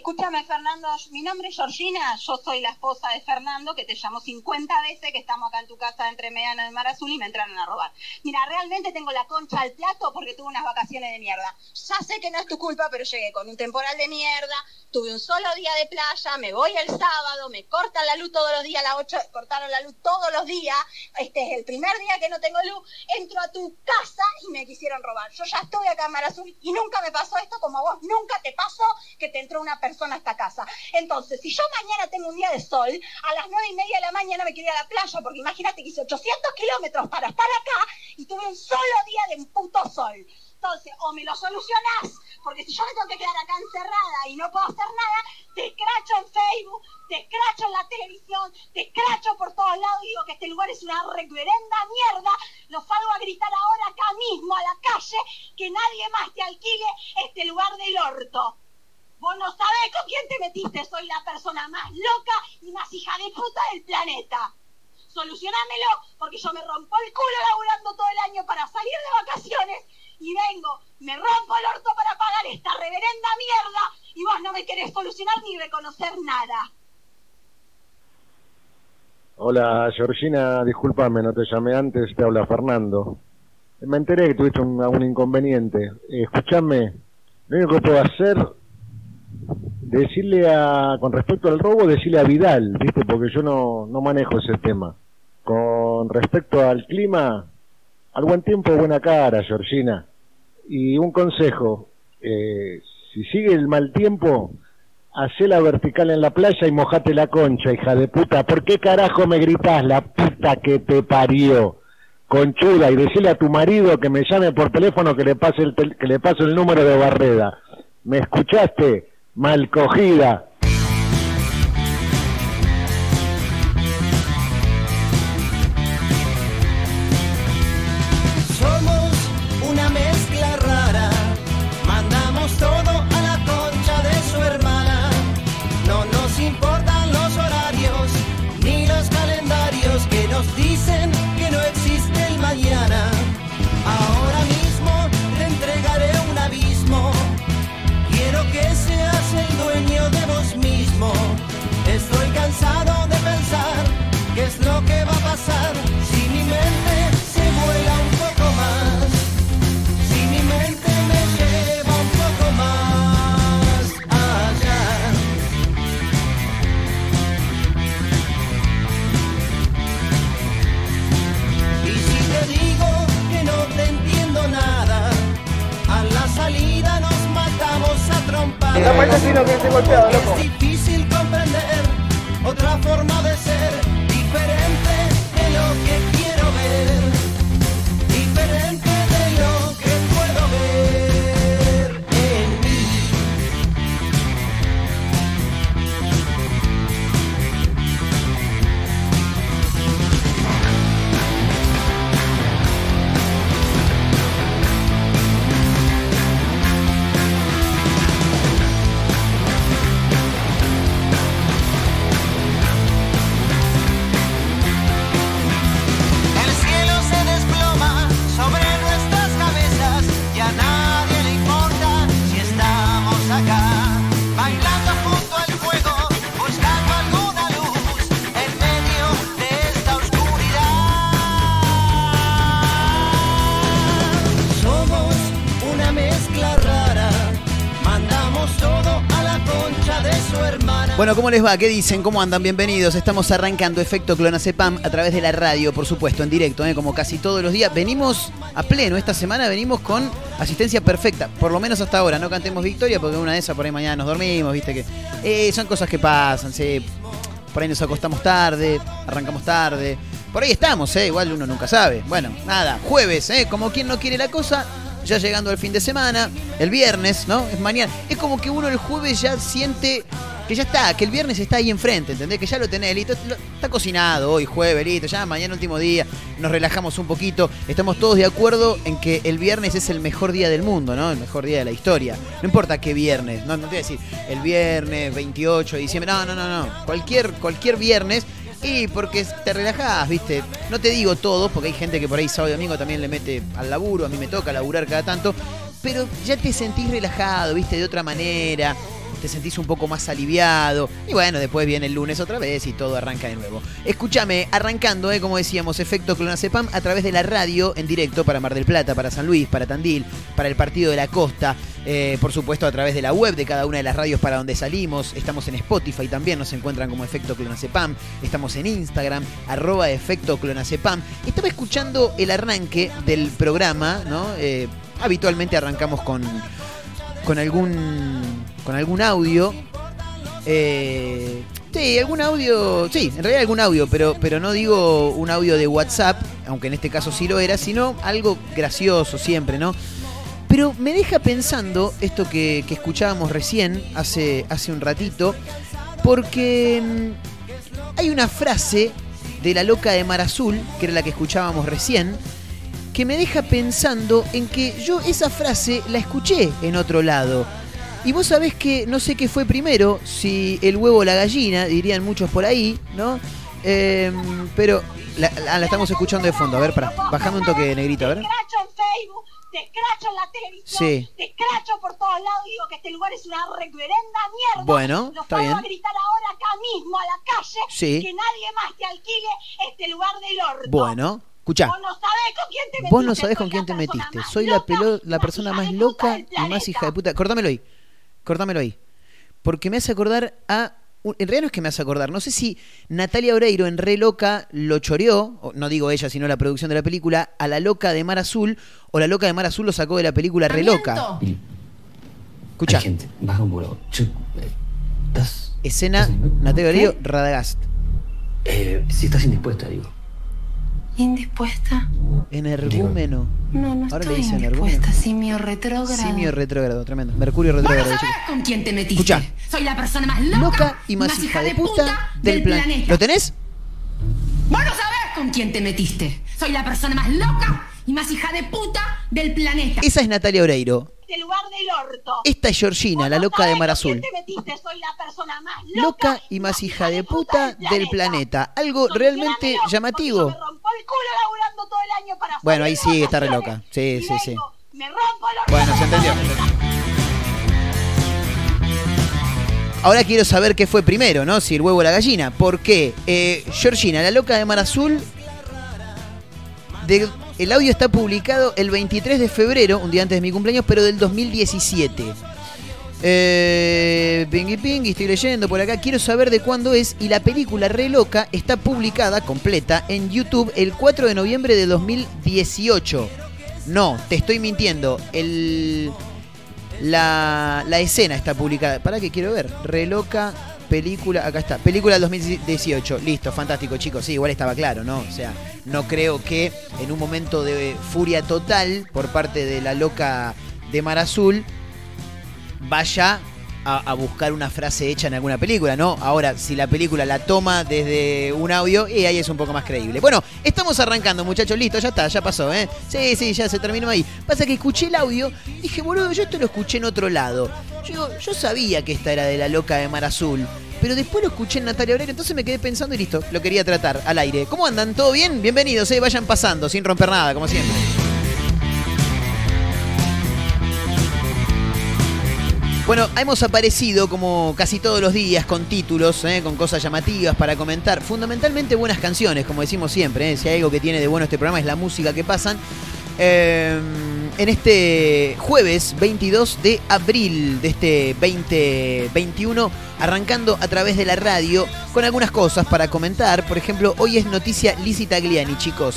Escúchame, Fernando, mi nombre es Georgina, yo soy la esposa de Fernando, que te llamó 50 veces que estamos acá en tu casa entre Mediano y Mar Azul y me entraron a robar. Mira, realmente tengo la concha al plato porque tuve unas vacaciones de mierda. Ya sé que no es tu culpa, pero llegué con un temporal de mierda, tuve un solo día de playa, me voy el sábado, me cortan la luz todos los días, a las 8 cortaron la luz todos los días, este es el primer día que no tengo luz, entro a tu casa y me quisieron robar. Yo ya estoy acá en Mar Azul y nunca me pasó esto como a vos, nunca te pasó que te entró una persona esta casa. Entonces, si yo mañana tengo un día de sol, a las nueve y media de la mañana me quiero ir a la playa, porque imagínate que hice 800 kilómetros para estar acá y tuve un solo día de puto sol. Entonces, o me lo solucionás, porque si yo me tengo que quedar acá encerrada y no puedo hacer nada, te escracho en Facebook, te escracho en la televisión, te escracho por todos lados digo que este lugar es una reverenda mierda, lo salgo a gritar ahora acá mismo a la calle, que nadie más te alquile este lugar del orto. Vos no sabés con quién te metiste, soy la persona más loca y más hija de puta del planeta. Solucionámelo, porque yo me rompo el culo laburando todo el año para salir de vacaciones y vengo, me rompo el orto para pagar esta reverenda mierda y vos no me querés solucionar ni reconocer nada. Hola Georgina, discúlpame, no te llamé antes, te habla Fernando. Me enteré que tuviste un, un inconveniente. escúchame, lo único que puedo hacer, decirle a, con respecto al robo, decirle a Vidal, ¿viste? Porque yo no, no manejo ese tema. Con respecto al clima, al buen tiempo, buena cara, Georgina. Y un consejo, eh, si sigue el mal tiempo, hacé la vertical en la playa y mojate la concha, hija de puta. ¿Por qué carajo me gritas la puta que te parió? Conchuda, y decirle a tu marido que me llame por teléfono que le pase el, que le pase el número de Barreda. ¿Me escuchaste? Mal cogida. Es difícil Bueno, ¿cómo les va? ¿Qué dicen? ¿Cómo andan? Bienvenidos. Estamos arrancando Efecto Clonacepam a través de la radio, por supuesto, en directo, ¿eh? como casi todos los días. Venimos a pleno, esta semana venimos con asistencia perfecta, por lo menos hasta ahora. No cantemos victoria porque una de esas por ahí mañana nos dormimos, viste que eh, son cosas que pasan, sí. Por ahí nos acostamos tarde, arrancamos tarde. Por ahí estamos, ¿eh? igual uno nunca sabe. Bueno, nada, jueves, ¿eh? como quien no quiere la cosa, ya llegando al fin de semana, el viernes, ¿no? Es mañana. Es como que uno el jueves ya siente que ya está, que el viernes está ahí enfrente, ¿entendés? Que ya lo tenés, listo, está cocinado hoy, jueves, listo, ya mañana último día, nos relajamos un poquito, estamos todos de acuerdo en que el viernes es el mejor día del mundo, ¿no? El mejor día de la historia. No importa qué viernes, no, no te voy a decir el viernes 28 de diciembre, no, no, no, no, cualquier, cualquier viernes. Y porque te relajás, ¿viste? No te digo todo, porque hay gente que por ahí sábado y domingo también le mete al laburo, a mí me toca laburar cada tanto, pero ya te sentís relajado, ¿viste? De otra manera. Te sentís un poco más aliviado. Y bueno, después viene el lunes otra vez y todo arranca de nuevo. Escúchame, arrancando, eh, como decíamos, efecto Clonazepam a través de la radio en directo para Mar del Plata, para San Luis, para Tandil, para el Partido de la Costa. eh, por supuesto, a través de la web de cada una de las radios para donde salimos. Estamos en Spotify también, nos encuentran como efecto Clonazepam. Estamos en Instagram, arroba efecto Clonazepam. Estaba escuchando el arranque del programa, ¿no? Eh, habitualmente arrancamos con, con algún con algún audio. Eh, sí, algún audio. Sí, en realidad algún audio, pero, pero no digo un audio de WhatsApp, aunque en este caso sí lo era, sino algo gracioso siempre, ¿no? Pero me deja pensando esto que, que escuchábamos recién, hace, hace un ratito, porque mm, hay una frase de la loca de Mar Azul, que era la que escuchábamos recién, que me deja pensando en que yo esa frase la escuché en otro lado. Y vos sabés que no sé qué fue primero, si el huevo o la gallina, dirían muchos por ahí, ¿no? Eh, pero la, la- la estamos escuchando de fondo. A ver, para, bajame un toque negrito, a ver. Te escracho en Facebook, te escracho en la televisión, Sí. te escracho por todos lados, digo que este lugar es una reverenda mierda. Bueno, Lo está bien. gritar ahora acá mismo a la calle Sí. que nadie más te alquile este lugar del orto. Bueno, escuchá. Vos no sabés con quién te metiste. Vos no sabés con soy quién la te metiste. Soy la, pelo- la persona más loca y más hija de puta. Cortámelo ahí. Cortámelo ahí. Porque me hace acordar a. En realidad no es que me hace acordar. No sé si Natalia Oreiro en Re Loca lo choreó, no digo ella, sino la producción de la película, a la loca de Mar Azul, o la loca de Mar Azul lo sacó de la película Re Loca. Escucha, gente, baja un eh, escena Natalia Oreiro, Radagast. Eh, si estás indispuesta, digo. ¿Indispuesta? Energúmeno. No, no Ahora le estoy dicen indispuesta. Simio retrógrado. Simio retrógrado, tremendo. Mercurio retrógrado. chicos. ¿Con quién te metiste? Escucha. Soy la persona más loca, Loca y más hija de puta del planeta. ¿Lo tenés? Vos no sabés con quién te metiste. Soy la persona más loca y más hija de puta del planeta. Esa es Natalia Oreiro. Este lugar del orto. Esta es Georgina, la loca de Mar con Azul. quién te metiste, soy la persona más Loca y más hija de puta del planeta. Algo realmente llamativo. El culo laburando todo el año para Bueno, ahí sí, está re loca. Sí, sí, sí. Me rompo los Bueno, se entendió. Ahora quiero saber qué fue primero, ¿no? Si el huevo o la gallina. ¿Por qué? Eh, Georgina, la loca de Mar Azul. de- el audio está publicado el 23 de febrero, un día antes de mi cumpleaños, pero del 2017. Eh, pingui pingui, estoy leyendo por acá. Quiero saber de cuándo es. Y la película Re Loca está publicada completa en YouTube el 4 de noviembre de 2018. No, te estoy mintiendo. El, la, la escena está publicada. ¿Para qué quiero ver? Re Loca, película. Acá está. Película del 2018. Listo, fantástico, chicos. Sí, igual estaba claro, ¿no? O sea, no creo que en un momento de furia total por parte de la loca de Mar Azul vaya a, buscar una frase hecha en alguna película, ¿no? Ahora, si la película la toma desde un audio, y ahí es un poco más creíble. Bueno, estamos arrancando, muchachos, listo, ya está, ya pasó, ¿eh? Sí, sí, ya se terminó ahí. Pasa que escuché el audio, dije, boludo, yo esto lo escuché en otro lado. Yo yo sabía que esta era de la loca de Mar Azul. Pero después lo escuché en Natalia Oreiro, entonces me quedé pensando y listo, lo quería tratar al aire. ¿Cómo andan? ¿Todo bien? Bienvenidos, eh, vayan pasando, sin romper nada, como siempre. Bueno, hemos aparecido como casi todos los días con títulos, eh, con cosas llamativas para comentar. Fundamentalmente buenas canciones, como decimos siempre. eh. Si hay algo que tiene de bueno este programa es la música que pasan. Eh, en este jueves 22 de abril de este 2021, arrancando a través de la radio con algunas cosas para comentar. Por ejemplo, hoy es noticia Lizzie Tagliani, chicos.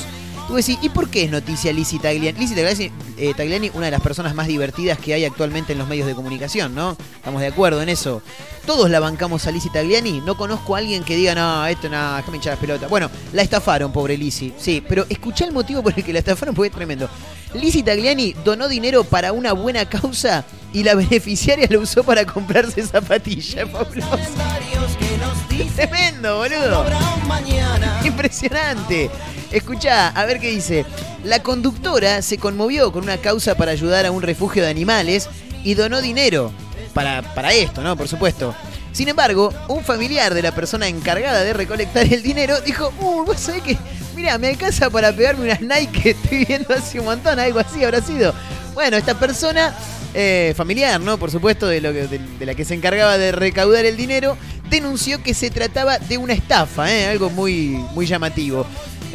Tú decís, ¿y por qué es noticia Lizzie Tagliani? Lizzie Tagliani, eh, Tagliani, una de las personas más divertidas que hay actualmente en los medios de comunicación, ¿no? Estamos de acuerdo en eso. Todos la bancamos a Lizzie Tagliani. No conozco a alguien que diga, no, esto nada, déjame hinchar las pelotas. Bueno, la estafaron, pobre Lizzie. Sí, pero escuché el motivo por el que la estafaron porque es tremendo. Lizzie Tagliani donó dinero para una buena causa y la beneficiaria lo usó para comprarse zapatillas. Fabuloso. Tremendo, boludo. Impresionante. Escuchá, a ver qué dice. La conductora se conmovió con una causa para ayudar a un refugio de animales y donó dinero para, para esto, ¿no? Por supuesto. Sin embargo, un familiar de la persona encargada de recolectar el dinero dijo, uh, vos sabés que, mira, me alcanza para pegarme unas Nike que estoy viendo hace un montón, algo así habrá sido. Bueno, esta persona eh, familiar, ¿no? Por supuesto, de, lo que- de- de la que se encargaba de recaudar el dinero, denunció que se trataba de una estafa, ¿eh? algo muy, muy llamativo.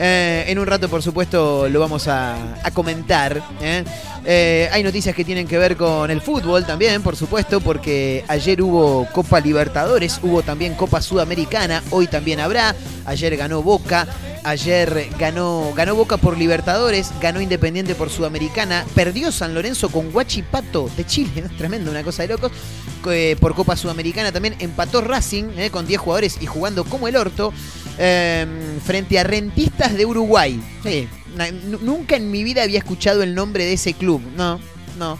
Eh, en un rato, por supuesto, lo vamos a, comentar. ¿eh? Eh, hay noticias que tienen que ver con el fútbol también, por supuesto, porque ayer hubo Copa Libertadores, hubo también Copa Sudamericana, hoy también habrá. Ayer ganó Boca, ayer ganó, ganó Boca por Libertadores, ganó Independiente por Sudamericana, perdió San Lorenzo con Guachipato de Chile, ¿no? tremendo, una cosa de locos. Por Copa Sudamericana también empató Racing con 10 jugadores y jugando como el orto eh, frente a Rentistas de Uruguay. Sí, nunca en mi vida había escuchado el nombre de ese club. No, no.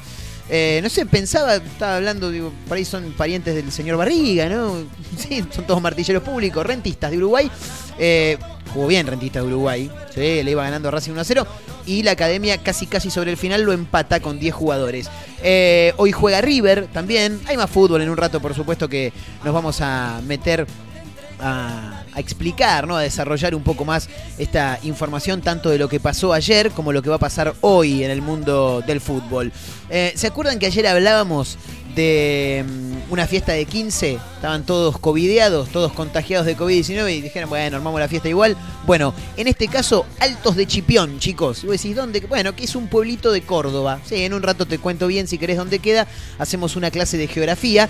Eh, no sé, pensaba, estaba hablando, digo, por ahí son parientes del señor Barriga, ¿no? Sí, son todos martilleros públicos, rentistas de Uruguay. Eh, jugó bien Rentistas de Uruguay, sí, le iba ganando Racing 1 a 0. Y la academia casi casi sobre el final lo empata con 10 jugadores. Eh, hoy juega River también. Hay más fútbol en un rato, por supuesto, que nos vamos a meter a, a explicar, ¿no? a desarrollar un poco más esta información, tanto de lo que pasó ayer como lo que va a pasar hoy en el mundo del fútbol. Eh, ¿Se acuerdan que ayer hablábamos de mm, una fiesta de 15? Estaban todos covideados, todos contagiados de COVID-19 y dijeron, bueno, armamos la fiesta igual. Bueno, en este caso, Altos de Chipión, chicos. Y vos decís, ¿dónde? Bueno, que es un pueblito de Córdoba. Sí, en un rato te cuento bien si querés dónde queda. Hacemos una clase de geografía.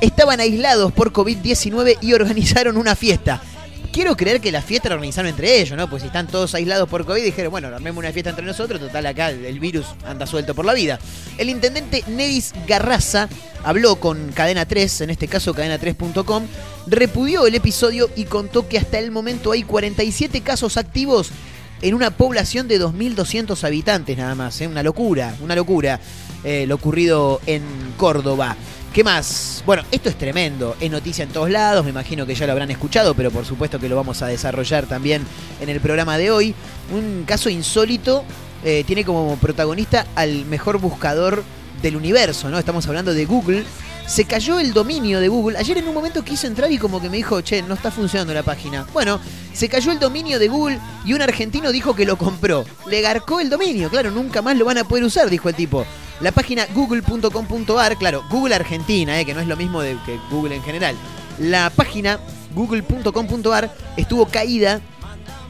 Estaban aislados por COVID-19 y organizaron una fiesta. Quiero creer que la fiesta la organizaron entre ellos, ¿no? Pues si están todos aislados por COVID, dijeron, bueno, armemos una fiesta entre nosotros, total acá el virus anda suelto por la vida. El intendente Nedis Garraza habló con Cadena 3, en este caso cadena3.com, repudió el episodio y contó que hasta el momento hay 47 casos activos en una población de 2.200 habitantes nada más, ¿eh? una locura, una locura eh, lo ocurrido en Córdoba. ¿Qué más? Bueno, esto es tremendo, es noticia en todos lados, me imagino que ya lo habrán escuchado, pero por supuesto que lo vamos a desarrollar también en el programa de hoy. Un caso insólito eh, tiene como protagonista al mejor buscador del universo, ¿no? Estamos hablando de Google. Se cayó el dominio de Google. Ayer en un momento quise entrar y como que me dijo, che, no está funcionando la página. Bueno, se cayó el dominio de Google y un argentino dijo que lo compró. Le garcó el dominio, claro, nunca más lo van a poder usar, dijo el tipo. La página google.com.ar, claro, Google Argentina, eh, que no es lo mismo de, que Google en general. La página google.com.ar estuvo caída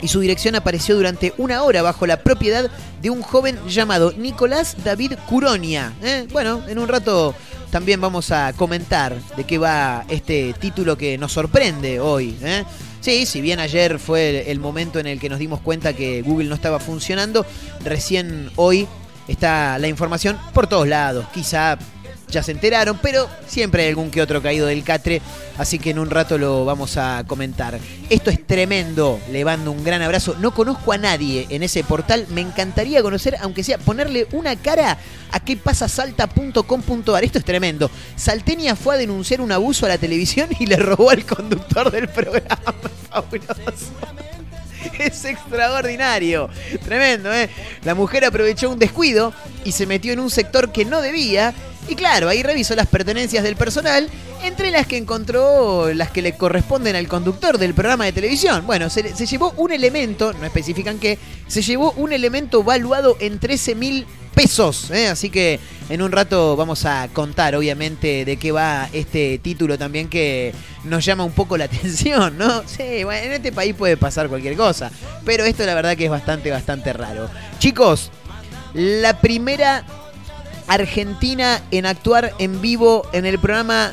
y su dirección apareció durante una hora bajo la propiedad de un joven llamado Nicolás David Curonia. ¿eh? Bueno, en un rato también vamos a comentar de qué va este título que nos sorprende hoy. ¿eh? Sí, si bien ayer fue el, el momento en el que nos dimos cuenta que Google no estaba funcionando, recién hoy está la información por todos lados. Quizá ya se enteraron, pero siempre hay algún que otro caído del catre, así que en un rato lo vamos a comentar. Esto es tremendo, le mando un gran abrazo. No conozco a nadie en ese portal, me encantaría conocer, aunque sea ponerle una cara a qué pasa salta.com.ar. Esto es tremendo. Saltenia fue a denunciar un abuso a la televisión y le robó al conductor del programa. Fabuloso. Es extraordinario. Tremendo, ¿eh? La mujer aprovechó un descuido y se metió en un sector que no debía. Y claro, ahí revisó las pertenencias del personal, entre las que encontró las que le corresponden al conductor del programa de televisión. Bueno, se, llevó un elemento, no especifican qué, se llevó un elemento valuado en 13 mil pesos. ¿eh? Así que en un rato vamos a contar, obviamente, de qué va este título también que nos llama un poco la atención, ¿no? Sí, bueno, en este país puede pasar cualquier cosa. Pero esto la verdad que es bastante, bastante raro. Chicos, la primera argentina en actuar en vivo en el programa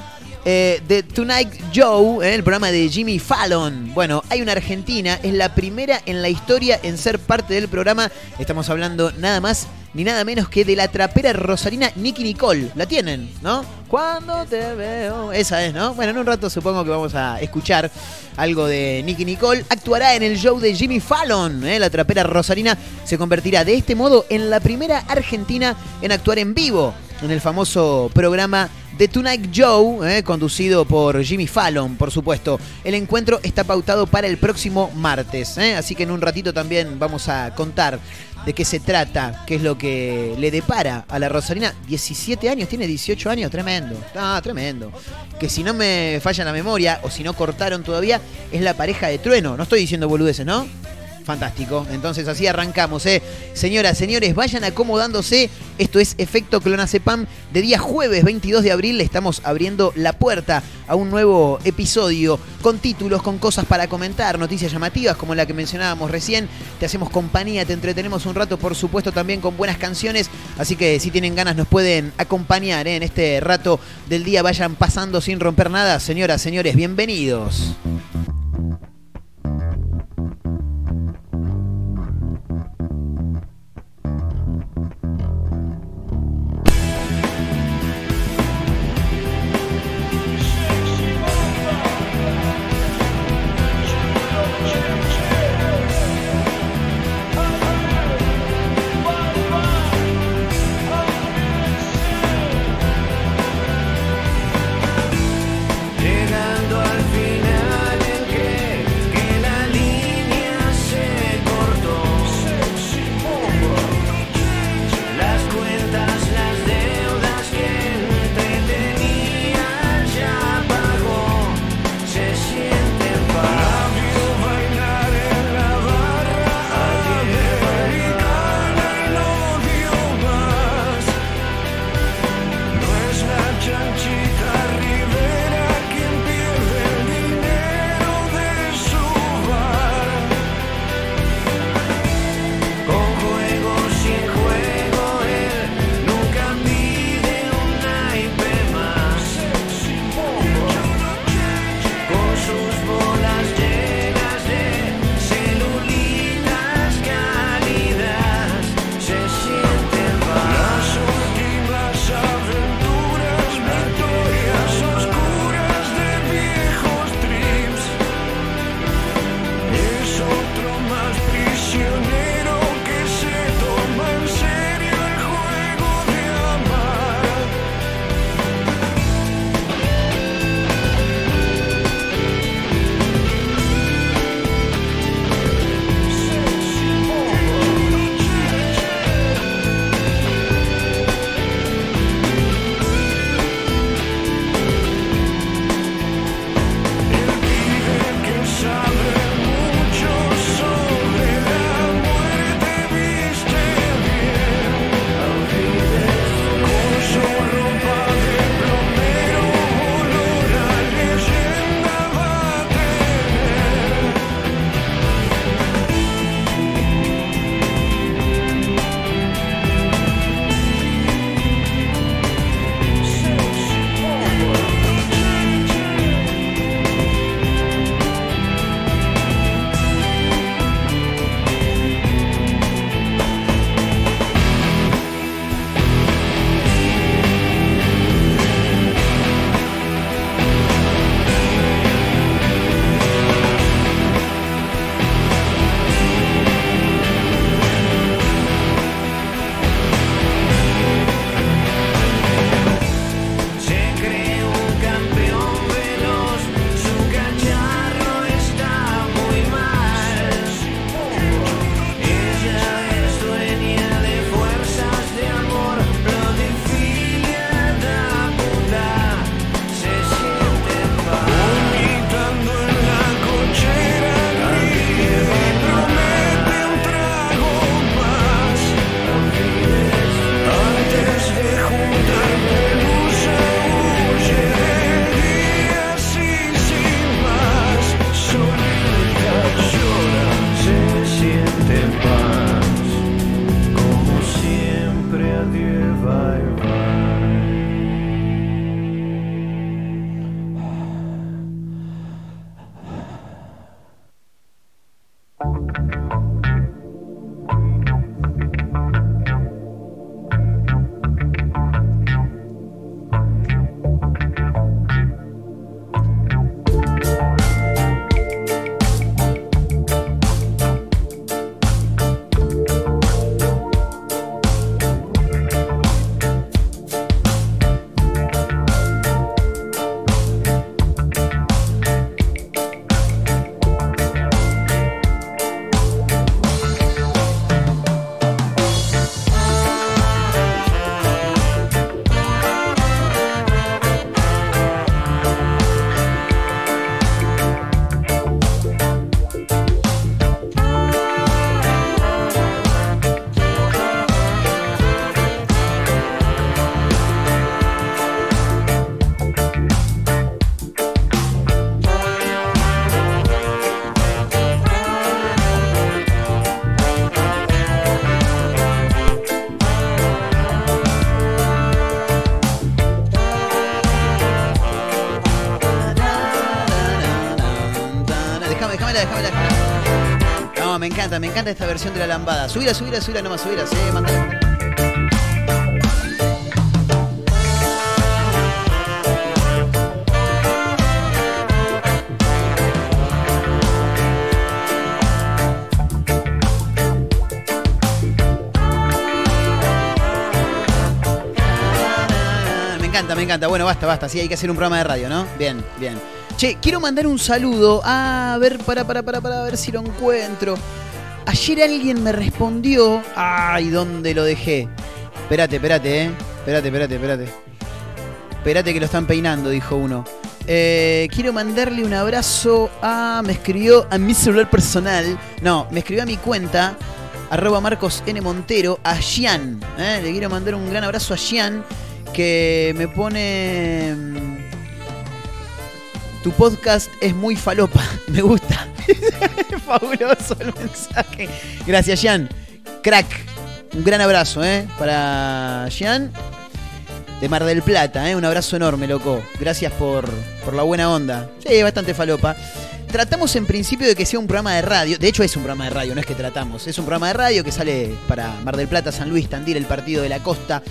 eh, de Tonight Joe, eh, el programa de Jimmy Fallon. Bueno, hay una argentina, es la primera en la historia en ser parte del programa. Estamos hablando nada más ni nada menos que de la trapera rosarina Nicky Nicole. ¿La tienen, no? Cuando te veo. Esa es, ¿no? Bueno, en un rato supongo que vamos a escuchar algo de Nicky Nicole. Actuará en el show de Jimmy Fallon. ¿eh? La trapera rosarina se convertirá de este modo en la primera argentina en actuar en vivo en el famoso programa The Tonight Joe, eh, conducido por Jimmy Fallon, por supuesto. El encuentro está pautado para el próximo martes, eh, así que en un ratito también vamos a contar de qué se trata, qué es lo que le depara a la Rosarina. 17 años, tiene 18 años, tremendo. Ah, tremendo. Que si no me falla la memoria, o si no cortaron todavía, es la pareja de Trueno. No estoy diciendo boludeces, ¿no? Fantástico. Entonces así arrancamos. ¿eh? Señoras, señores, vayan acomodándose. Esto es Efecto Clonazepam. De día jueves 22 de abril le estamos abriendo la puerta a un nuevo episodio con títulos, con cosas para comentar, noticias llamativas como la que mencionábamos recién. Te hacemos compañía, te entretenemos un rato, por supuesto, también con buenas canciones. Así que si tienen ganas nos pueden acompañar ¿eh? en este rato del día. Vayan pasando sin romper nada. Señoras, señores, bienvenidos. Me encanta esta versión de la lambada. Subila, subila, subila, nomás subila, sí. Me encanta, me encanta. Bueno, basta, basta. Sí, hay que hacer un programa de radio, ¿no? Bien, bien. Che, quiero mandar un saludo. A ver, para, para, para, para, a ver si lo encuentro. Ayer alguien me respondió. Ay, ¿dónde lo dejé? Espérate, espérate, eh. Espérate, espérate, espérate. Espérate que lo están peinando, dijo uno. Eh, quiero mandarle un abrazo a. Me escribió a mi celular personal. No, me escribió a mi cuenta. Arroba Marcos N. Montero. A Gian. eh, Le quiero mandar un gran abrazo a Gian. Que me pone. mm, Tu podcast es muy falopa. Me gusta. Fabuloso el mensaje. Gracias, Gian. Crack. Un gran abrazo, ¿eh? Para Gian. De Mar del Plata, ¿eh? Un abrazo enorme, loco. Gracias por, por la buena onda. Sí, bastante falopa. Tratamos en principio de que sea un programa de radio. De hecho, es un programa de radio, no es que tratamos. Es un programa de radio que sale para Mar del Plata, San Luis, Tandil, el partido de la costa.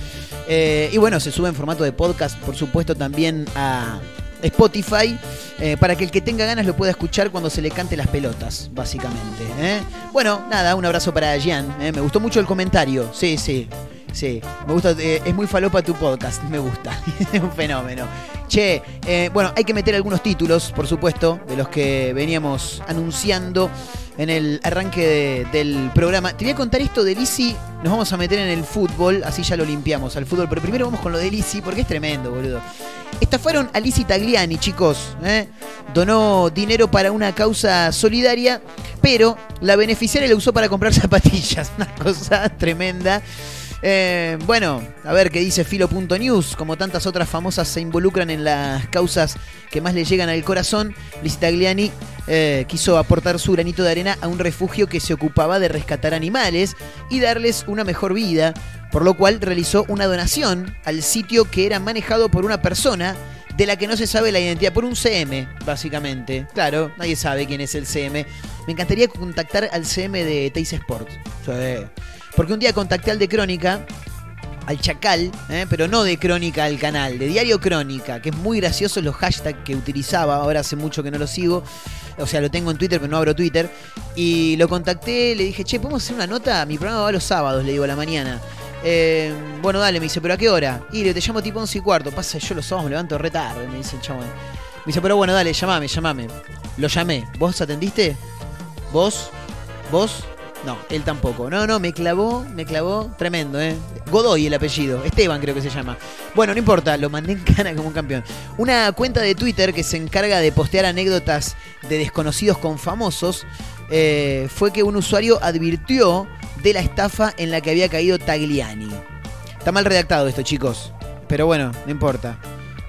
Eh, y bueno, se sube en formato de podcast, por supuesto, también a Spotify. eh, para que el que tenga ganas lo pueda escuchar cuando se le cante las pelotas, básicamente. ¿eh? Bueno, nada, un abrazo para Gian. ¿eh? Me gustó mucho el comentario. Sí, sí. Sí, me gusta, eh, es muy falopa tu podcast, me gusta, es un fenómeno. Che, eh, bueno, hay que meter algunos títulos, por supuesto, de los que veníamos anunciando en el arranque de- del programa. Te voy a contar esto de Lisi, nos vamos a meter en el fútbol, así ya lo limpiamos al fútbol, pero primero vamos con lo de Lisi, porque es tremendo, boludo. Estafaron a Lisi Tagliani, chicos. ¿eh? Donó dinero para una causa solidaria, pero la beneficiaria la usó para comprar zapatillas. Una cosa tremenda. Eh, bueno, a ver qué dice Filo.news. Como tantas otras famosas se involucran en las causas que más le llegan al corazón, Lizzie Tagliani eh, quiso aportar su granito de arena a un refugio que se ocupaba de rescatar animales y darles una mejor vida, por lo cual realizó una donación al sitio que era manejado por una persona de la que no se sabe la identidad, por un CM, básicamente. Claro, nadie sabe quién es el CM. Me encantaría contactar al CM de Teis Sports. Porque un día contacté al de Crónica, al Chacal, ¿eh? pero no de Crónica al canal, de Diario Crónica, que es muy gracioso los hashtags que utilizaba, ahora hace mucho que no lo sigo, o sea, lo tengo en Twitter, pero no abro Twitter, y lo contacté, le dije, che, ¿podemos hacer una nota? Mi programa va los sábados, le digo, a la mañana. Eh, bueno, dale, me dice, ¿pero a qué hora? Y le te llamo tipo 11 y cuarto. Pasa, yo los sábados me levanto re tarde, me dice el chabón. Me dice, pero bueno, dale, llamame, llamame. Lo llamé. ¿Vos atendiste? ¿Vos? ¿Vos? No, él tampoco. No, no, me clavó, me clavó. Tremendo, ¿eh? Godoy el apellido. Esteban creo que se llama. Bueno, no importa, lo mandé en cana como un campeón. Una cuenta de Twitter que se encarga de postear anécdotas de desconocidos con famosos eh, fue que un usuario advirtió de la estafa en la que había caído Tagliani. Está mal redactado esto, chicos. Pero bueno, no importa.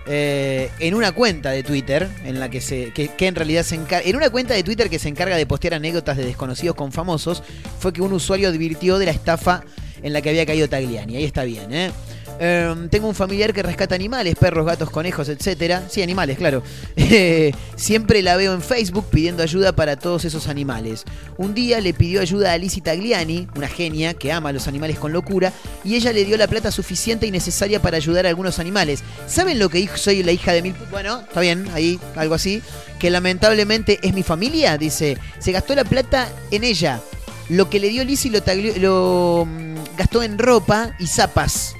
Eh, en una cuenta de Twitter, en la que se. que, en realidad se encarga. En una cuenta de Twitter que se encarga de postear anécdotas de desconocidos con famosos, fue que un usuario advirtió de la estafa en la que había caído Tagliani. Ahí está bien, ¿eh? Eh, tengo un familiar que rescata animales, perros, gatos, conejos, etcétera. Sí, animales, claro. Siempre la veo en Facebook pidiendo ayuda para todos esos animales. Un día le pidió ayuda a Lizzie Tagliani, una genia que ama a los animales con locura, y ella le dio la plata suficiente y necesaria para ayudar a algunos animales. ¿Saben lo que dijo? Soy la hija de mil... Bueno, está bien, ahí, algo así. Que lamentablemente es mi familia, dice. Se gastó la plata en ella. Lo que le dio Lizzie lo, lo mm, gastó en ropa y zapas.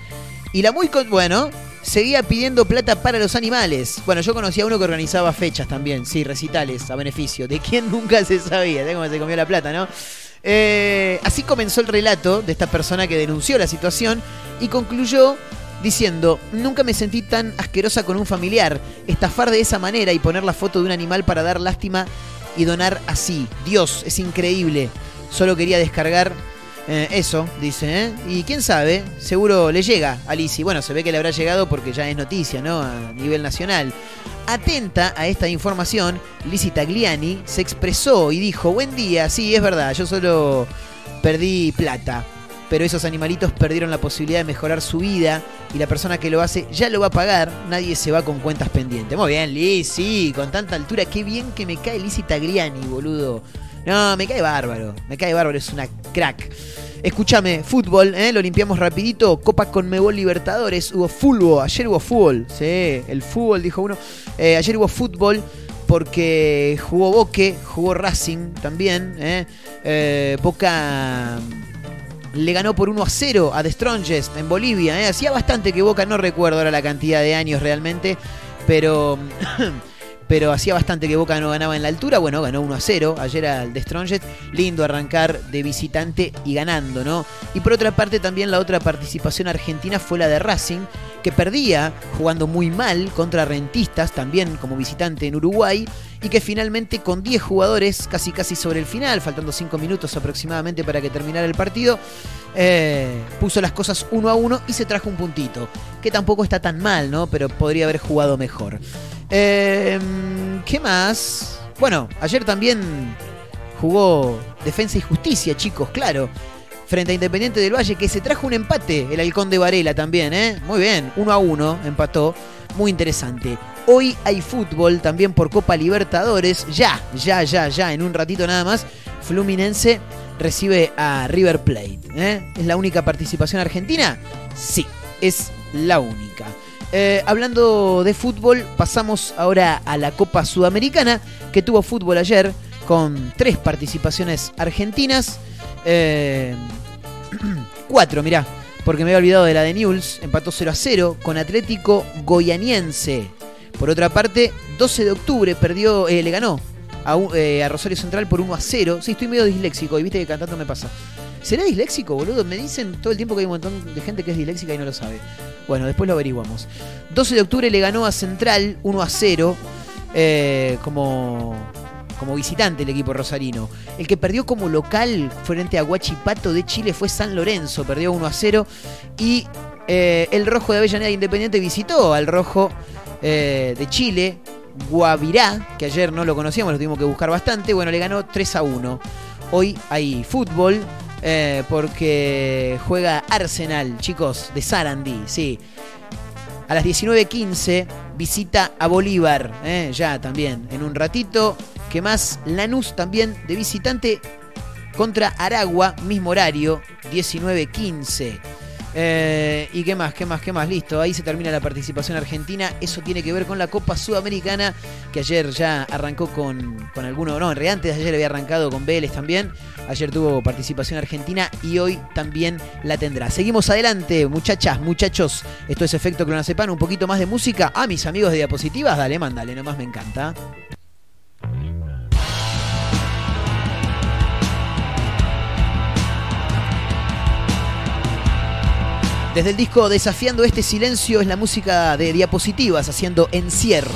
Y la muy bueno, seguía pidiendo plata para los animales. Bueno, yo conocía a uno que organizaba fechas también, sí, recitales a beneficio. De quién nunca se sabía, de cómo se comió la plata, ¿no? Eh, así comenzó el relato de esta persona que denunció la situación y concluyó diciendo, nunca me sentí tan asquerosa con un familiar, estafar de esa manera y poner la foto de un animal para dar lástima y donar así. Dios, es increíble. Solo quería descargar eh, eso, dice, ¿eh? Y quién sabe, seguro le llega a Lizzie. Bueno, se ve que le habrá llegado porque ya es noticia, ¿no? A nivel nacional. Atenta a esta información, Lizzie Tagliani se expresó y dijo, buen día, sí, es verdad, yo solo perdí plata. pero esos animalitos perdieron la posibilidad de mejorar su vida y la persona que lo hace ya lo va a pagar, nadie se va con cuentas pendientes. Muy bien, Liz, sí, con tanta altura, qué bien que me cae Liz Tagliani, boludo. No, me cae bárbaro, me cae bárbaro, es una crack. Escúchame, fútbol, ¿eh? lo limpiamos rapidito. Copa Conmebol Libertadores, hubo fútbol, ayer hubo fútbol, sí, el fútbol, dijo uno. Eh, ayer hubo fútbol porque jugó Boque, jugó Racing también. ¿eh? Eh, Boca le ganó por 1 a 0 a The Strongest en Bolivia. Hacía bastante que Boca, no recuerdo ahora la cantidad de años realmente, pero... pero hacía bastante que Boca no ganaba en la altura. Bueno, ganó 1 a 0 ayer al The Strongest. Lindo arrancar de visitante y ganando, ¿no? Y por otra parte, también la otra participación argentina fue la de Racing, que perdía jugando muy mal contra Rentistas, también como visitante en Uruguay, y que finalmente con 10 jugadores, casi casi sobre el final, faltando 5 minutos aproximadamente para que terminara el partido, eh, puso las cosas uno a uno y se trajo un puntito, que tampoco está tan mal, ¿no? Pero podría haber jugado mejor. Eh, ¿Qué más? Bueno, ayer también jugó Defensa y Justicia, chicos, claro. Frente a Independiente del Valle, que se trajo un empate, el Halcón de Varela también, ¿eh? Muy bien, uno a uno, empató. Muy interesante. Hoy hay fútbol también por Copa Libertadores. Ya, ya, ya, ya, en un ratito nada más. Fluminense recibe a River Plate. ¿eh? ¿Es la única participación argentina? Sí, es la única. Eh, hablando de fútbol, pasamos ahora a la Copa Sudamericana, que tuvo fútbol ayer con tres participaciones argentinas. Eh, cuatro, mirá, porque me había olvidado de la de Newell's. Empató 0 a 0 con Atlético Goianiense. Por otra parte, 12 de octubre perdió, eh, le ganó eh, a Rosario Central por 1 a 0. Sí, estoy medio disléxico y viste que cantando me pasa. ¿Será disléxico, boludo? Me dicen todo el tiempo que hay un montón de gente que es disléxica y no lo sabe. Bueno, después lo averiguamos. 12 de octubre le ganó a Central 1 a 0 eh, como, como visitante el equipo rosarino. El que perdió como local frente a Huachipato de Chile fue San Lorenzo, perdió 1 a 0. Y el rojo de Avellaneda Independiente visitó al rojo eh, de Chile, Guavirá, que ayer no lo conocíamos, lo tuvimos que buscar bastante. Bueno, le ganó 3 a 1. Hoy hay fútbol. eh, porque juega Arsenal, chicos, de Sarandí, sí. A las 19.15 visita a Bolívar, eh, ya también, en un ratito. Que más? Lanús también de visitante contra Aragua, mismo horario, 19.15. Eh, ¿Y qué más? ¿Qué más? ¿Qué más? Listo, ahí se termina la participación argentina. Eso tiene que ver con la Copa Sudamericana, que ayer ya arrancó con, con alguno, no, en realidad antes de ayer había arrancado con Vélez también. Ayer tuvo participación argentina y hoy también la tendrá. Seguimos adelante, muchachas, muchachos. Esto es Efecto Clonazepam, un poquito más de música. A mis amigos de diapositivas, dale, mándale, nomás me encanta. Desde el disco Desafiando este silencio es la música de diapositivas haciendo encierro.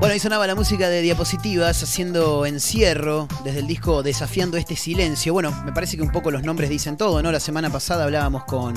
Bueno, ahí sonaba la música de diapositivas haciendo encierro desde el disco Desafiando este silencio. Bueno, me parece que un poco los nombres dicen todo, ¿no? La semana pasada hablábamos con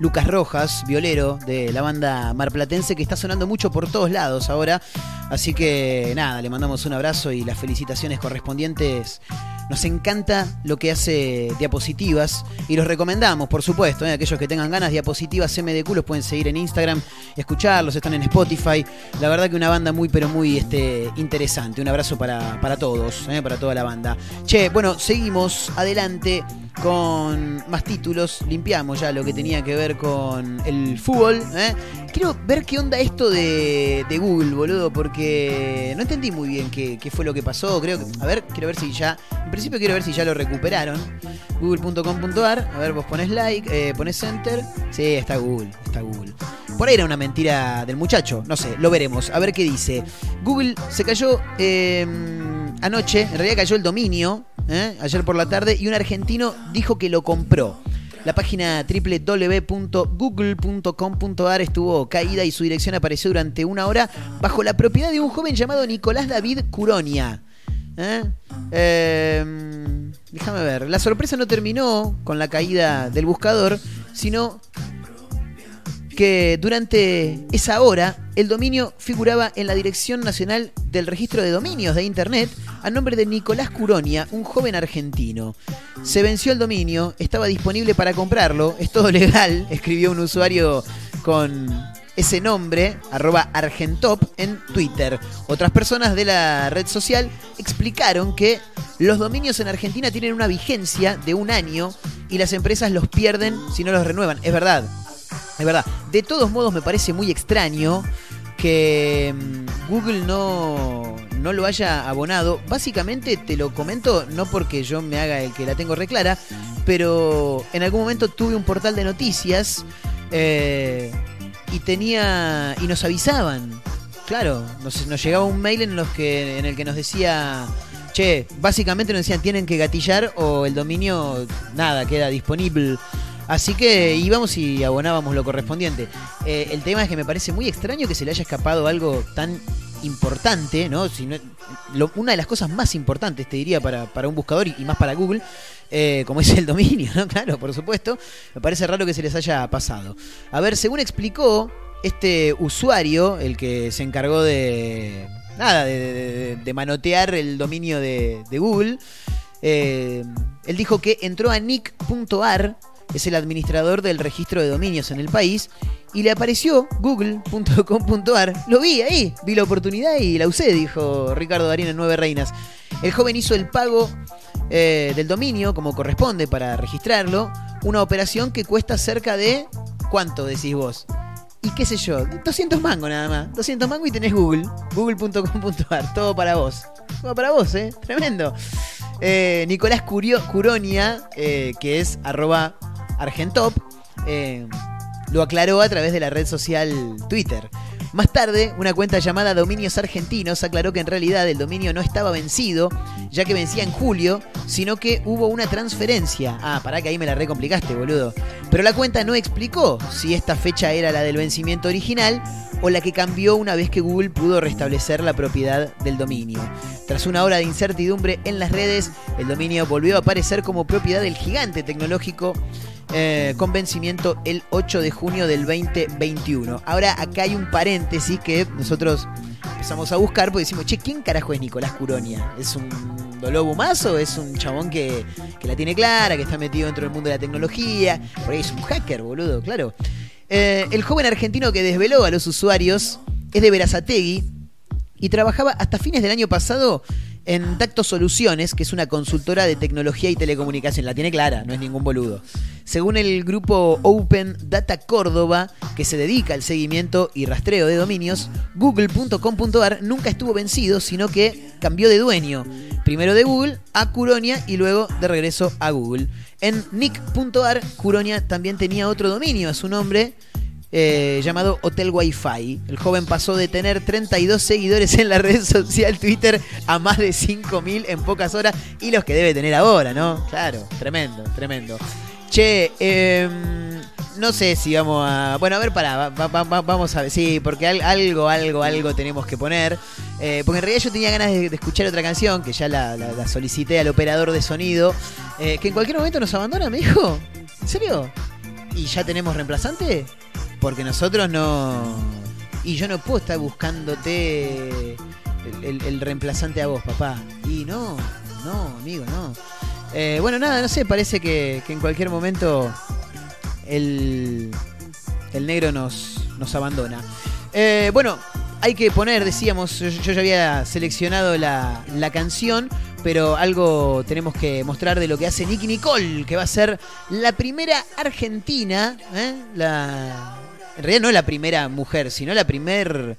Lucas Rojas, violero de la banda marplatense, que está sonando mucho por todos lados ahora. Así que nada, le mandamos un abrazo y las felicitaciones correspondientes. Nos encanta lo que hace Diapositivas y los recomendamos, por supuesto. ¿eh? Aquellos que tengan ganas, Diapositivas MDQ los pueden seguir en Instagram, escucharlos, están en Spotify. La verdad que una banda muy, pero muy este, interesante. Un abrazo para, para todos, ¿eh? para toda la banda. Che, bueno, seguimos adelante con más títulos. Limpiamos ya lo que tenía que ver con el fútbol. ¿eh? Quiero ver qué onda esto de, Google, boludo, porque no entendí muy bien qué, qué fue lo que pasó. Creo que. A ver, quiero ver si ya. En principio quiero ver si ya lo recuperaron. Google.com.ar. A ver, vos pones like, eh, pones enter. Sí, está Google, está Google. Por ahí era una mentira del muchacho, no sé, lo veremos. A ver qué dice. Google se cayó eh, anoche, en realidad cayó el dominio, ¿eh? ayer por la tarde, y un argentino dijo que lo compró. La página www.google.com.ar estuvo caída y su dirección apareció durante una hora bajo la propiedad de un joven llamado Nicolás David Curonia. ¿Eh? Eh, déjame ver. La sorpresa no terminó con la caída del buscador, sino que durante esa hora el dominio figuraba en la Dirección Nacional del Registro de Dominios de Internet a nombre de Nicolás Curonia, un joven argentino. Se venció el dominio, estaba disponible para comprarlo, es todo legal, escribió un usuario con ese nombre, arroba Argentop, en Twitter. Otras personas de la red social explicaron que los dominios en Argentina tienen una vigencia de un año y las empresas los pierden si no los renuevan. Es verdad, es verdad. De todos modos, me parece muy extraño que mm, Google no, no lo haya abonado. Básicamente te lo comento, no porque yo me haga el que la tengo reclara, pero en algún momento tuve un portal de noticias eh, y tenía. y nos avisaban. Claro, nos, llegaba un mail en, los que, en el que nos decía. Che, básicamente nos decían tienen que gatillar o el dominio, nada, queda disponible. Así que íbamos y abonábamos lo correspondiente. Eh, el tema es que me parece muy extraño que se le haya escapado algo tan importante, ¿no? Si no- lo- una de las cosas más importantes, te diría, para, para un buscador y, más para Google, eh, como es el dominio, ¿no? Claro, por supuesto. Me parece raro que se les haya pasado. A ver, según explicó este usuario, el que se encargó de. Nada, de, de- de manotear el dominio de, de Google, eh, él dijo que entró a nick.ar, es el administrador del registro de dominios en el país, y le apareció google.com.ar. Lo vi ahí, vi la oportunidad y la usé, dijo Ricardo Darín en Nueve Reinas. El joven hizo el pago eh, del dominio como corresponde para registrarlo, una operación que cuesta cerca de... ¿Cuánto decís vos? Y qué sé yo, 200 mango nada más. 200 mango y tenés Google. Google.com.ar. Todo para vos. Todo para vos, ¿eh? Tremendo. Eh, Nicolás Curio- Curonia, eh, que es arroba argentop, eh, lo aclaró a través de la red social Twitter. Más tarde, una cuenta llamada Dominios Argentinos aclaró que en realidad el dominio no estaba vencido, ya que vencía en julio, sino que hubo una transferencia. Ah, pará que ahí me la recomplicaste, boludo. Pero la cuenta no explicó si esta fecha era la del vencimiento original o la que cambió una vez que Google pudo restablecer la propiedad del dominio. Tras una hora de incertidumbre en las redes, el dominio volvió a aparecer como propiedad del gigante tecnológico eh, con vencimiento el 8 de junio del 2021. Ahora acá hay un paréntesis que nosotros empezamos a buscar porque decimos, che, ¿quién carajo es Nicolás Curonia? ¿Es un Dolobo Mazo? ¿Es un chabón que, que la tiene clara, que está metido dentro del mundo de la tecnología? Por ahí es un hacker, boludo, claro. Eh, el joven argentino que desveló a los usuarios es de Verazategui y trabajaba hasta fines del año pasado en Tacto Soluciones, que es una consultora de tecnología y telecomunicación. La tiene clara, no es ningún boludo. Según el grupo Open Data Córdoba, que se dedica al seguimiento y rastreo de dominios, google.com.ar nunca estuvo vencido, sino que cambió de dueño. Primero de Google a Curonia y luego de regreso a Google. En nick.ar, Curonia también tenía otro dominio a su nombre, eh, llamado Hotel Wi-Fi. El joven pasó de tener 32 seguidores en la red social Twitter a más de 5.000 en pocas horas y los que debe tener ahora, ¿no? Claro, tremendo, tremendo. Che, em, no sé si vamos a. Bueno, a ver, para, vamos a ver. Sí, porque al- algo, algo, algo tenemos que poner. Eh, porque en realidad yo tenía ganas de, escuchar otra canción, que ya la solicité al operador de sonido, eh, que en cualquier momento nos abandona, me dijo. ¿En serio? ¿Y ya tenemos reemplazante? Porque nosotros no. Y yo no puedo estar buscándote el, reemplazante a vos, papá. Y no, no, amigo, no. Eh, bueno, nada, no sé, parece que, en cualquier momento el, el negro nos, nos abandona. Eh, bueno, hay que poner, decíamos, yo, yo ya había seleccionado la, la canción, pero algo tenemos que mostrar de lo que hace Nicky Nicole, que va a ser la primera argentina, ¿eh? la, en realidad no la primera mujer, sino la, primer,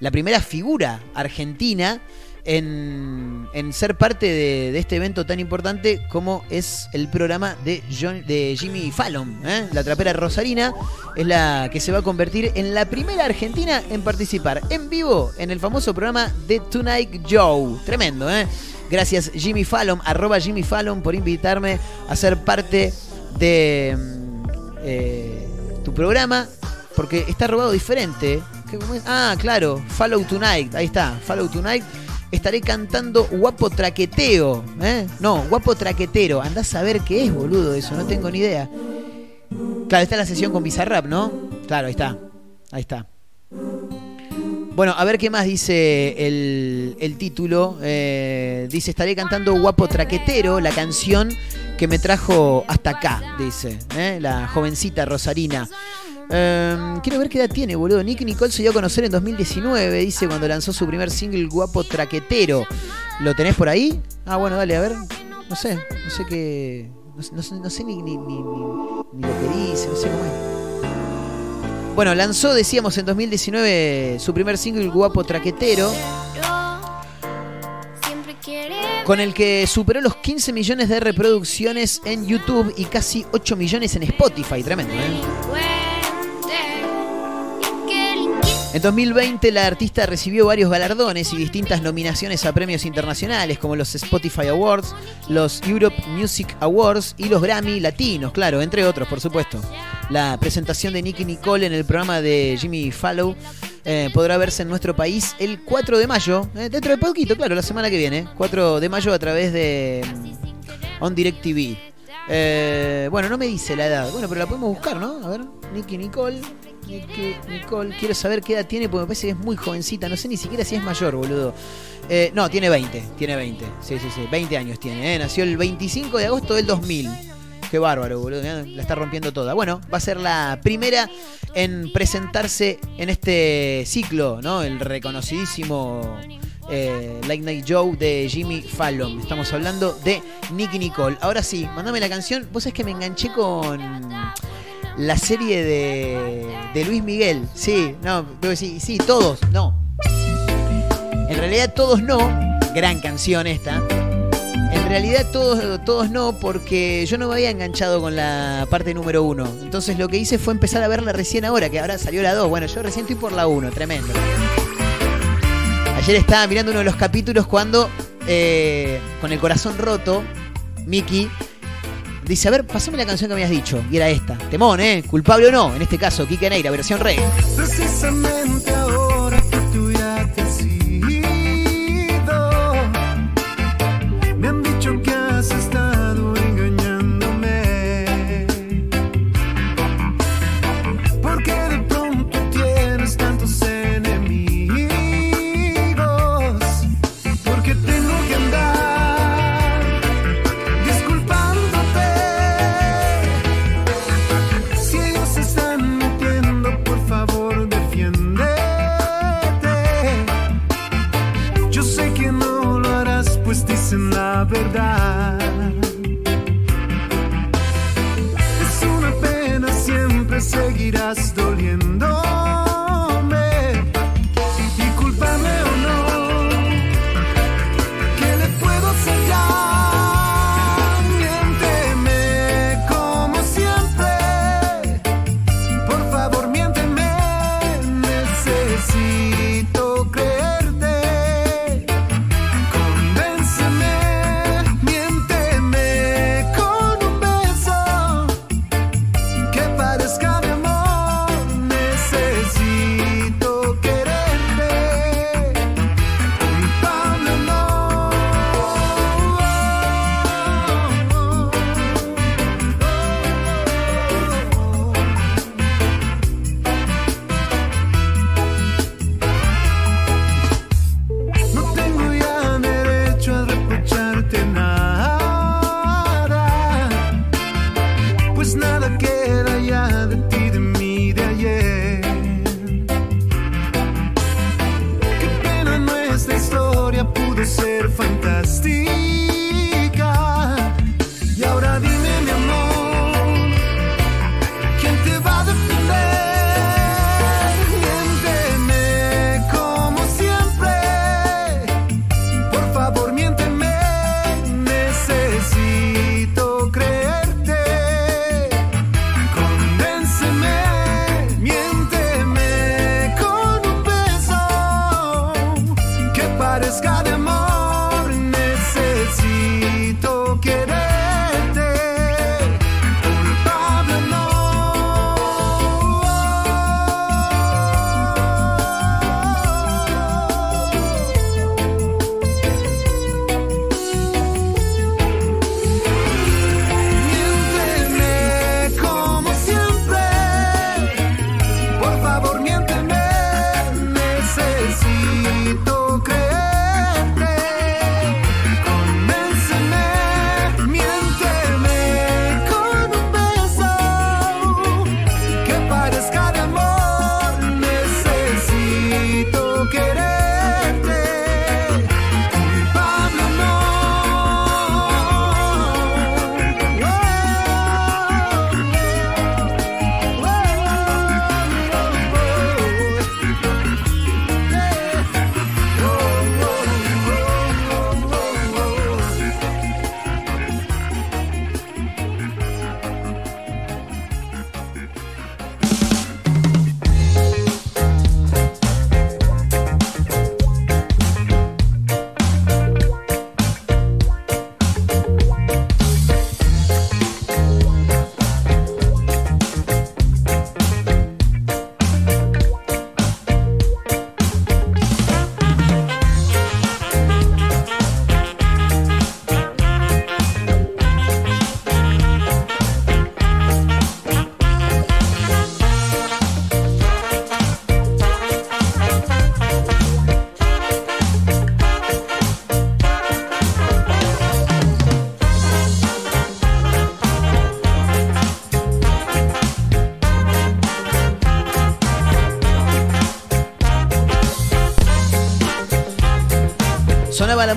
la primera figura argentina en, ser parte de, de este evento tan importante como es el programa de, John- de Jimmy Fallon. ¿eh? La trapera rosarina es la que se va a convertir en la primera argentina en participar en vivo en el famoso programa The Tonight Show. Tremendo, ¿eh? Gracias Jimmy Fallon, arroba Jimmy Fallon, por invitarme a ser parte de mm, eh, tu programa, porque está robado diferente. Ah, claro, Follow Tonight, ahí está, Follow Tonight. Estaré cantando Guapo Traqueteo, ¿eh? No, Guapo Traquetero. Andás a ver qué es, boludo, eso, no tengo ni idea. Claro, está la sesión con Bizarrap, ¿no? Claro, ahí está. Ahí está. Bueno, a ver qué más dice el, el título. Eh, dice, estaré cantando Guapo Traquetero, la canción que me trajo hasta acá, dice, ¿eh? la jovencita Rosarina. Eh, quiero ver qué edad tiene, boludo. Nicky Nicole se dio a conocer en 2019, dice, cuando lanzó su primer single Guapo Traquetero. ¿Lo tenés por ahí? Ah, bueno, dale, a ver. No sé, no sé qué... No, sé- ni- ni- ni lo que dice, no sé cómo es. Bueno, lanzó, decíamos, en 2019 su primer single Guapo Traquetero, con el que superó los 15 millones de reproducciones en YouTube y casi 8 millones en Spotify. Tremendo, ¿eh? En 2020 la artista recibió varios galardones y distintas nominaciones a premios internacionales como los Spotify Awards, los Europe Music Awards y los Grammy Latinos, claro, entre otros, por supuesto. La presentación de Nicky Nicole en el programa de Jimmy Fallow eh, podrá verse en nuestro país el 4 de mayo, eh, dentro de poquito, claro, la semana que viene, 4 de mayo a través de mm, On Direct TV. Eh, bueno, no me dice la edad. Bueno, pero la podemos buscar, ¿no? A ver, Nicky Nicole. Nicky Nicole. Quiero saber qué edad tiene porque me parece que es muy jovencita. No sé ni siquiera si es mayor, boludo. Eh, no, tiene 20. Tiene 20. Sí, sí, sí. 20 años tiene. ¿eh? Nació el 25 de agosto del 2000. Qué bárbaro, boludo. La está rompiendo toda. Bueno, va a ser la primera en presentarse en este ciclo, ¿no? El reconocidísimo eh, Late Night Joe de Jimmy Fallon. Estamos hablando de Nicky Nicole. Ahora sí, mandame la canción. Vos sabés que me enganché con la serie de, de Luis Miguel. Sí, no, pero sí, sí, todos, no. En realidad todos no. Gran canción esta. En realidad todos, todos no, porque yo no me había enganchado con la parte número uno. Entonces lo que hice fue empezar a verla recién ahora, que ahora salió la 2. Bueno, yo recién estoy por la 1, tremendo. Ayer estaba mirando uno de los capítulos cuando, eh, con el corazón roto, Mickey dice, a ver, pasame la canción que me habías dicho. Y era esta. Temón, ¿eh? Culpable o no. En este caso, Kike Neira, versión reggae. Precisamente ahora as duas.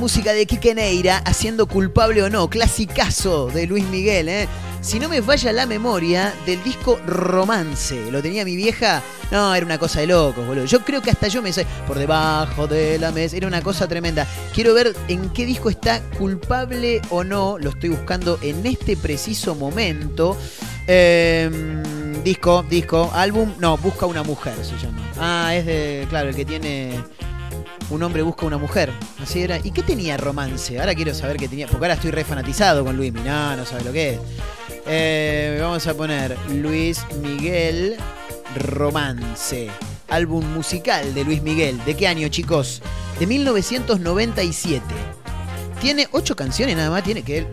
Música de Quique Neira haciendo culpable o no, clasicazo de Luis Miguel, ¿eh? Si no me falla la memoria del disco Romance, lo tenía mi vieja, no, era una cosa de locos, boludo. Yo creo que hasta yo me sé, por debajo de la mesa, era una cosa tremenda. Quiero ver en qué disco está culpable o no, lo estoy buscando en este preciso momento. Eh, disco, disco, álbum, no, Busca una mujer se llama. Ah, es de, claro, el que tiene un hombre busca una mujer. Así era. ¿Y qué tenía romance? Ahora quiero saber qué tenía. Porque ahora estoy re fanatizado con Luis No, no sabe lo que es. Eh, vamos a poner Luis Miguel Romance. Álbum musical de Luis Miguel. ¿De qué año, chicos? De 1997. Tiene ocho canciones nada más. Tiene que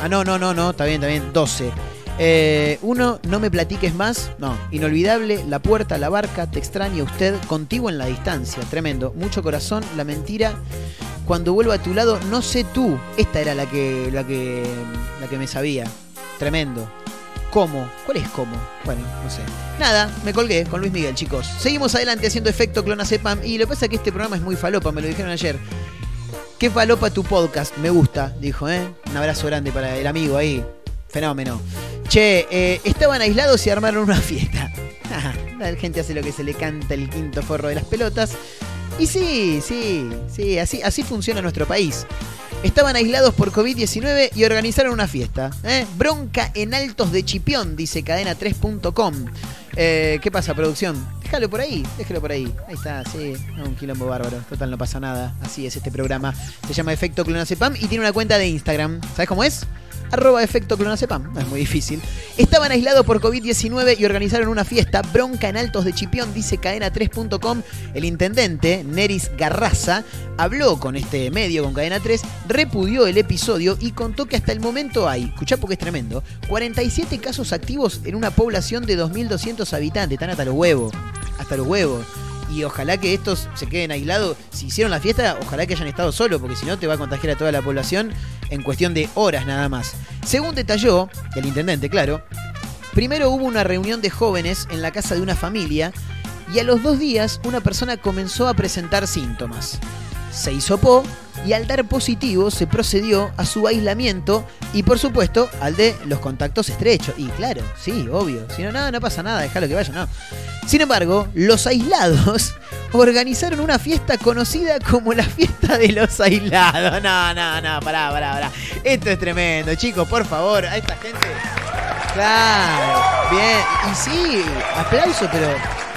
Ah, no, no, no, no. Está bien, está bien. 12. Eh, uno, no me platiques más. No, inolvidable, la puerta, la barca, te extraña usted, contigo en la distancia. Tremendo. Mucho corazón, la mentira. Cuando vuelvo a tu lado, no sé tú. Esta era la que, la que, la que me sabía. Tremendo. ¿Cómo? ¿Cuál es cómo? Bueno, no sé. Nada, me colgué con Luis Miguel, chicos. Seguimos adelante haciendo efecto Clonacepam. Y lo que pasa es que este programa es muy falopa, me lo dijeron ayer. Qué falopa tu podcast, me gusta, dijo, ¿eh? Un abrazo grande para el amigo ahí. Fenómeno. Che, eh, estaban aislados y armaron una fiesta. La gente hace lo que se le canta el quinto forro de las pelotas. Y sí, sí, sí, así, así funciona nuestro país. Estaban aislados por COVID-19 y organizaron una fiesta. ¿eh? Bronca en Altos de Chipión, dice cadena3.com. Eh, ¿Qué pasa, producción? Déjalo por ahí, déjalo por ahí. Ahí está, sí, un quilombo bárbaro. Total, no pasa nada. Así es este programa. Se llama Efecto Clonacepam y tiene una cuenta de Instagram. ¿Sabes cómo es? Arroba efecto clonacepam, no es muy difícil. Estaban aislados por COVID-19 y organizaron una fiesta, bronca en Altos de Chipión, dice cadena3.com. El intendente, Neris Garraza, habló con este medio, con Cadena 3, repudió el episodio y contó que hasta el momento hay, escuchá porque es tremendo, 47 casos activos en una población de 2.200 habitantes. Están hasta los huevos, hasta los huevos. Y ojalá que estos se queden aislados. Si hicieron la fiesta, ojalá que hayan estado solos, porque si no te va a contagiar a toda la población en cuestión de horas nada más. Según detalló el intendente, claro, primero hubo una reunión de jóvenes en la casa de una familia y a los dos días una persona comenzó a presentar síntomas. Se hisopó y al dar positivo se procedió a su aislamiento y por supuesto al de los contactos estrechos. Y claro, sí, obvio. Si no, nada, no pasa nada, déjalo que vaya, no. Sin embargo, los aislados organizaron una fiesta conocida como la fiesta de los aislados. No, no, no, pará, pará, pará. Esto es tremendo, chicos, por favor, a esta gente. Claro, bien. Y sí, aplauso, pero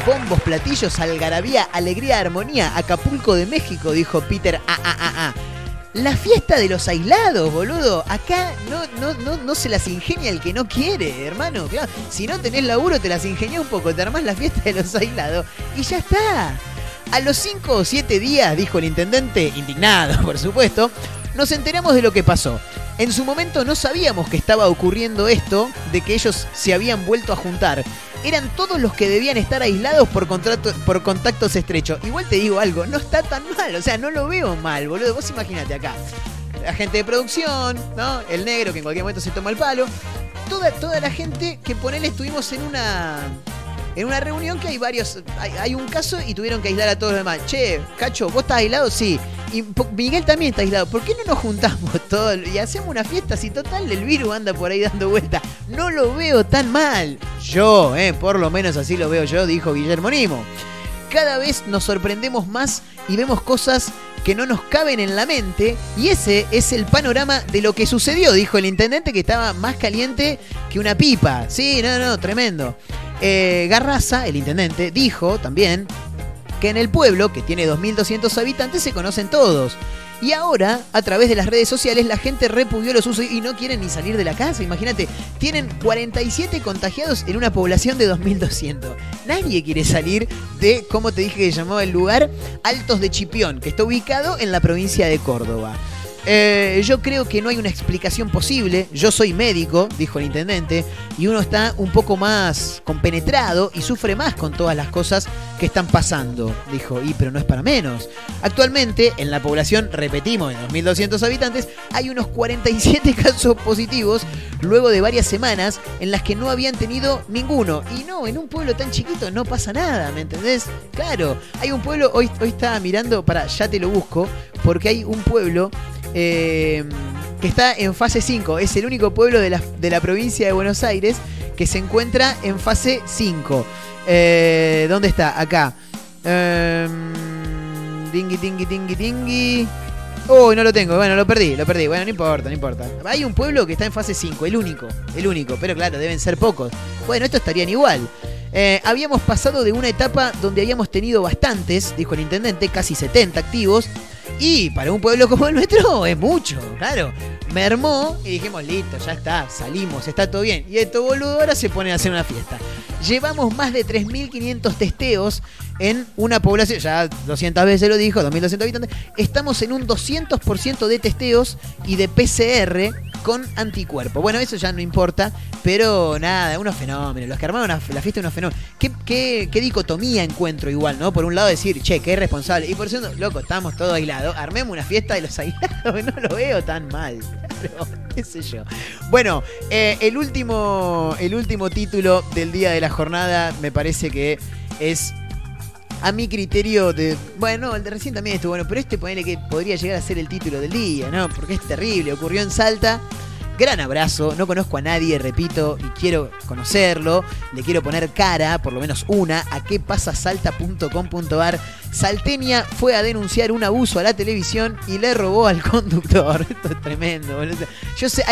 bombos, platillos, algarabía, alegría, armonía, Acapulco de México, dijo Peter. Ah, ah, ah, ah. La fiesta de los aislados, boludo. Acá no, no, no, no se las ingenia el que no quiere, hermano. Si no tenés laburo, te las ingenias un poco, te armás la fiesta de los aislados y ya está. A los 5 o 7 días, dijo el intendente, indignado, por supuesto, nos enteramos de lo que pasó. En su momento no sabíamos que estaba ocurriendo esto, de que ellos se habían vuelto a juntar. Eran todos los que debían estar aislados por, contrato- por contactos estrechos. Igual te digo algo, no está tan mal, o sea, no lo veo mal, boludo. Vos imagínate acá. La gente de producción, ¿no? El negro que en cualquier momento se toma el palo. Toda, toda la gente que ponele estuvimos en una. En una reunión que hay varios. Hay, un caso y tuvieron que aislar a todos los demás. Che, Cacho, ¿vos estás aislado? Sí. Y Miguel también está aislado. ¿Por qué no nos juntamos todos y hacemos una fiesta si total el virus anda por ahí dando vuelta? No lo veo tan mal. Yo, eh, por lo menos así lo veo yo, dijo Guillermo Nimo. Cada vez nos sorprendemos más y vemos cosas que no nos caben en la mente y ese es el panorama de lo que sucedió, dijo el intendente que estaba más caliente que una pipa. Sí, no, no, tremendo. Eh, Garraza, el intendente, dijo también que en el pueblo, que tiene 2.200 habitantes, se conocen todos. Y ahora, a través de las redes sociales, la gente repudió los usos y no quieren ni salir de la casa. Imagínate, tienen 47 contagiados en una población de 2.200. Nadie quiere salir de, como te dije que llamaba el lugar, Altos de Chipión, que está ubicado en la provincia de Córdoba. Eh, yo creo que no hay una explicación posible. Yo soy médico, dijo el intendente, y uno está un poco más compenetrado y sufre más con todas las cosas que están pasando. Dijo, y pero no es para menos. Actualmente, en la población, repetimos, de 2.200 habitantes, hay unos 47 casos positivos luego de varias semanas en las que no habían tenido ninguno. Y no, en un pueblo tan chiquito no pasa nada, ¿me entendés? Claro, hay un pueblo, hoy, hoy estaba mirando, para, ya te lo busco, porque hay un pueblo eh, que está en fase 5. Es el único pueblo de la, de la provincia de Buenos Aires que se encuentra en fase 5. Eh, ¿Dónde está? Acá. Eh, dingui, dingui, dingui, dingui. Uy, no lo tengo. Bueno, lo perdí, lo perdí. Bueno, no importa, no importa. Hay un pueblo que está en fase 5, el único, el único. Pero claro, deben ser pocos. Bueno, estos estarían igual. Eh, habíamos pasado de una etapa donde habíamos tenido bastantes, dijo el intendente, casi 70 activos. Y para un pueblo como el nuestro es mucho, claro. Mermó y dijimos, listo, ya está, salimos, está todo bien. Y estos boludo ahora se ponen a hacer una fiesta. Llevamos más de 3.500 testeos en una población, ya 200 veces lo dijo, 2.200 habitantes. Estamos en un 200% de testeos y de PCR con anticuerpo. Bueno, eso ya no importa, pero nada, unos fenómenos. Los que armaron la, fiesta, unos fenómenos. ¿Qué, dicotomía encuentro igual, ¿no? Por un lado decir, che, qué irresponsable. Y por segundo, loco, estamos todos aislados. Armemos una fiesta de los aislados. No lo veo tan mal. Pero, qué sé yo. Bueno, eh, el, último, el último título del día de la jornada me parece que es a mi criterio de. Bueno, el de recién también estuvo bueno, pero este ponele que podría llegar a ser el título del día, ¿no? Porque es terrible. Ocurrió en Salta. Gran abrazo, no conozco a nadie, repito, y quiero conocerlo. Le quiero poner cara, por lo menos una, a qué pasa salta.com.ar. Salteña fue a denunciar un abuso a la televisión y le robó al conductor. Esto es tremendo, boludo. Yo sé,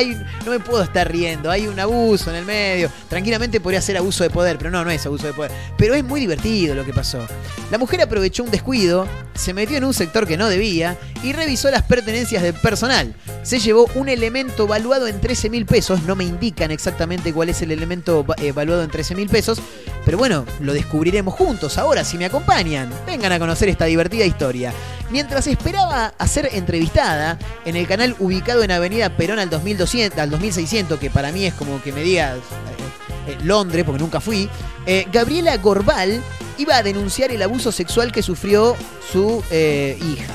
no me puedo estar riendo, hay un abuso en el medio. Tranquilamente podría ser abuso de poder, pero no, no es abuso de poder. Pero es muy divertido lo que pasó. La mujer aprovechó un descuido, se metió en un sector que no debía y revisó las pertenencias del personal. Se llevó un elemento valuado en 13 mil pesos, no me indican exactamente cuál es el elemento eh, valuado en 13 mil pesos, pero bueno, lo descubriremos juntos ahora si me acompañan. Vengan a conocer esta divertida historia. Mientras esperaba a ser entrevistada en el canal ubicado en Avenida Perón al 2200, al 2600, que para mí es como que me digas eh, Londres, porque nunca fui, eh, Gabriela Gorbal iba a denunciar el abuso sexual que sufrió su eh, hija.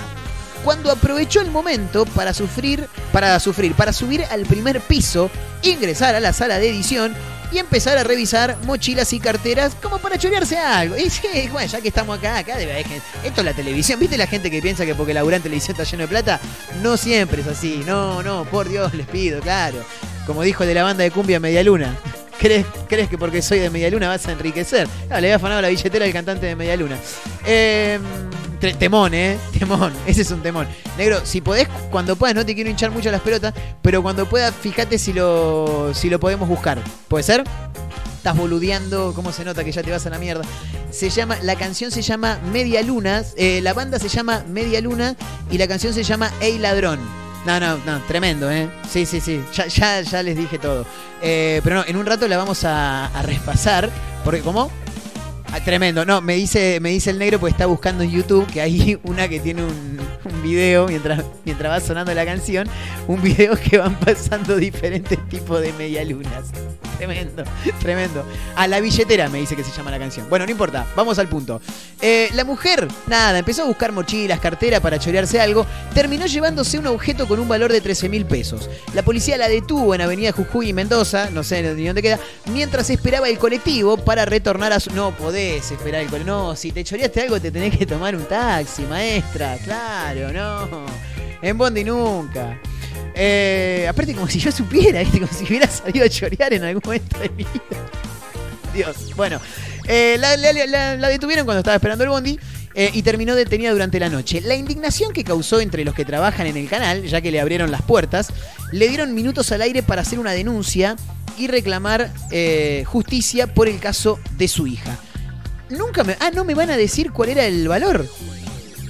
Cuando aprovechó el momento para sufrir, para sufrir, para subir al primer piso, ingresar a la sala de edición y empezar a revisar mochilas y carteras como para chorearse algo. Y sí, bueno, ya que estamos acá, acá debe haber gente. Esto es la televisión. ¿Viste la gente que piensa que porque laburar en televisión está lleno de plata? No siempre es así. No, no, por Dios, les pido, claro. Como dijo el de la banda de cumbia Media Luna. ¿Crees, ¿Crees que porque soy de Media Luna vas a enriquecer? No, le había afanado la billetera al cantante de Media Luna. Eh, tre- temón, ¿eh? Temón. Ese es un temón. Negro, si podés, cuando puedas, no te quiero hinchar mucho las pelotas, pero cuando puedas, fíjate si lo, si lo podemos buscar. ¿Puede ser? estás boludeando, cómo se nota que ya te vas a la mierda. Se llama, la canción se llama Media Luna, eh, la banda se llama Media Luna y la canción se llama Ey Ladrón. No, no, no, tremendo, ¿eh? Sí, sí, sí, ya, ya, ya les dije todo. Eh, pero no, en un rato la vamos a, a repasar, porque ¿cómo? Ah, tremendo, no, me dice, me dice el negro porque está buscando en YouTube que hay una que tiene un, video mientras, mientras va sonando la canción, un video que van pasando diferentes tipos de medialunas. Tremendo, tremendo. A la billetera me dice que se llama la canción. Bueno, no importa, vamos al punto. Eh, la mujer, nada, empezó a buscar mochilas, cartera para chorearse algo, terminó llevándose un objeto con un valor de 13 mil pesos. La policía la detuvo en Avenida Jujuy y Mendoza, no sé ni dónde queda, mientras esperaba el colectivo para retornar a su... No esperar el. No, si te choreaste algo te tenés que tomar un taxi, maestra. Claro, no. En Bondi nunca. Eh, aparte como si yo supiera, ¿viste? como si hubiera salido a chorear en algún momento de mi vida. Dios. Bueno, eh, la, la- detuvieron cuando estaba esperando el bondi. eh, y terminó detenida durante la noche. La indignación que causó entre los que trabajan en el canal, ya que le abrieron las puertas, le dieron minutos al aire para hacer una denuncia y reclamar justicia por el caso de su hija. Nunca me... Ah, no me van a decir cuál era el valor.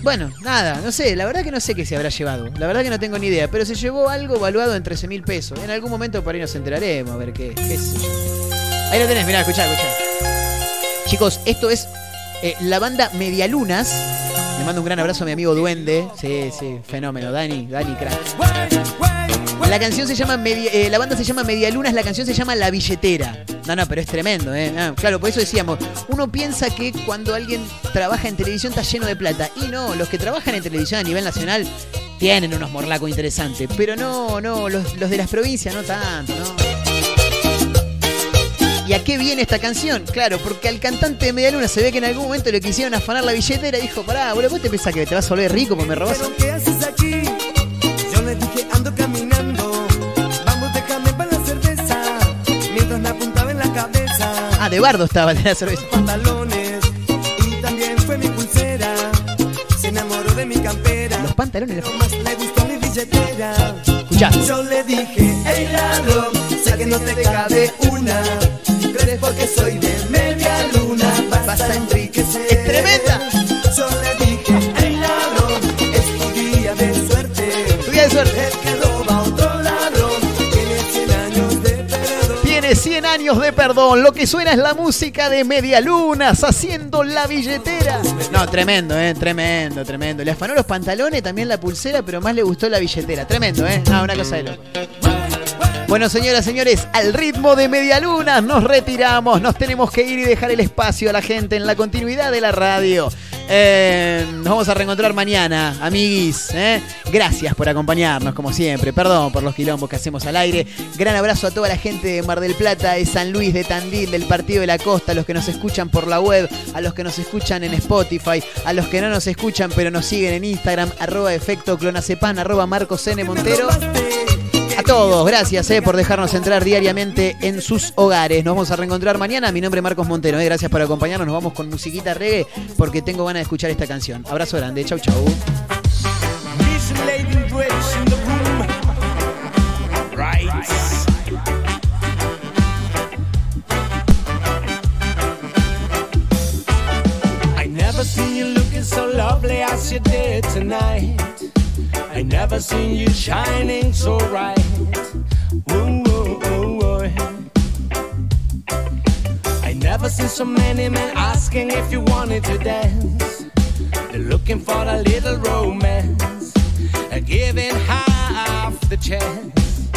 Bueno, nada, no sé, la verdad que no sé qué se habrá llevado. La verdad que no tengo ni idea, pero se llevó algo valuado en 13 mil pesos. En algún momento por ahí nos enteraremos, a ver qué, qué sé. Ahí lo tenés, mirá, escuchá, escuchá. Chicos, esto es eh, la banda Medialunas. Le mando un gran abrazo a mi amigo Duende. Sí, sí, fenómeno. Dani, Dani, crack. La canción se llama Media- eh, la banda se llama Medialunas, la canción se llama La Billetera. No, no, pero es tremendo, ¿eh? Ah, claro, por eso decíamos, uno piensa que cuando alguien trabaja en televisión está lleno de plata. Y no, los que trabajan en televisión a nivel nacional tienen unos morlacos interesantes. Pero no, no, los, los de las provincias no tanto, ¿no? ¿Y a qué viene esta canción? Claro, porque al cantante de Medialuna se ve que en algún momento le quisieron afanar la billetera y dijo, pará, boludo, ¿vos te pensás que te vas a volver rico porque me robás? Ah, de bardo estaba de la cerveza. Pantalones. Y también fue mi pulsera. Se enamoró de mi campera. Los pantalones le Más le gustó mi billetera. Escuchá. Yo le dije, hey ladrón, sé que no te cabe una. Crees porque soy de de perdón. Lo que suena es la música de Medialunas haciendo la billetera. No, tremendo, eh, tremendo, tremendo. Le afanó los pantalones, también la pulsera, pero más le gustó la billetera. Tremendo, eh. No, una cosa de loco. Bueno, señoras, señores, al ritmo de Medialunas nos retiramos. Nos tenemos que ir y dejar el espacio a la gente en la continuidad de la radio. Eh, nos vamos a reencontrar mañana, amiguis. ¿eh? Gracias por acompañarnos, como siempre. Perdón por los quilombos que hacemos al aire. Gran abrazo a toda la gente de Mar del Plata, de San Luis, de Tandil, del Partido de la Costa, a los que nos escuchan por la web, a los que nos escuchan en Spotify, a los que no nos escuchan pero nos siguen en Instagram, arroba efecto clonacepan, arroba Marcos N. Montero. Todos, gracias eh, por dejarnos entrar diariamente en sus hogares. Nos vamos a reencontrar mañana. Mi nombre es Marcos Montero. eh, Gracias por acompañarnos. Nos vamos con musiquita reggae porque tengo ganas de escuchar esta canción. Abrazo grande. Chau, chau. Lovely as you did tonight. I never seen you shining so bright. I never seen so many men asking if you wanted to dance. They're looking for a little romance, giving half the chance.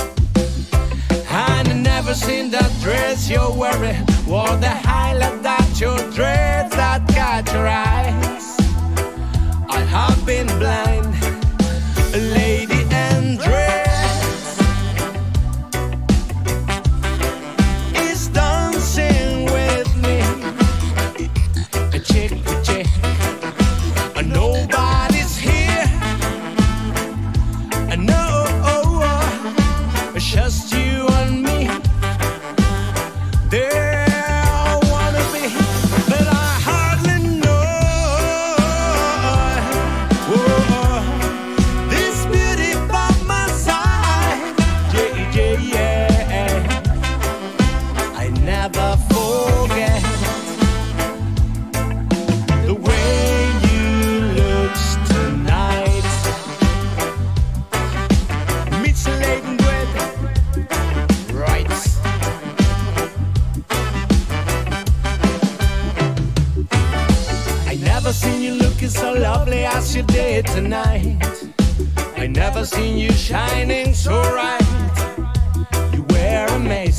And I never seen that dress you're wearing, or the highlight that your dreads that got your eyes. I have been blind, lady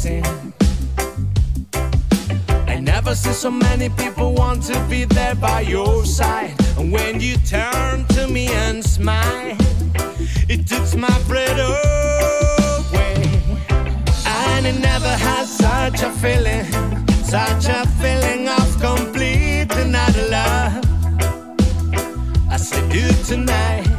dancing. I never seen so many people want to be there by your side. And when you turn to me and smile, it takes my breath away. I never had such a feeling, such a feeling of complete and utter love. I said, do tonight.